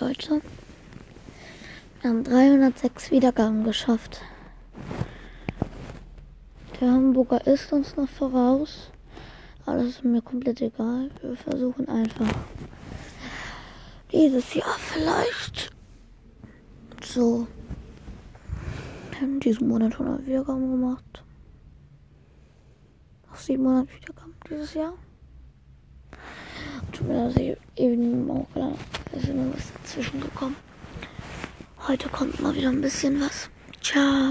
Leute. Wir haben 306 Wiedergaben geschafft. Der Hamburger ist uns noch voraus. Aber das ist mir komplett egal. Wir versuchen einfach dieses Jahr vielleicht so. Wir haben diesen Monat 100 Wiedergaben gemacht. Noch 700 Wiedergaben dieses Jahr. Mir ich eben auch gerade ist immer was dazwischen gekommen. Heute kommt mal wieder ein bisschen was. Ciao.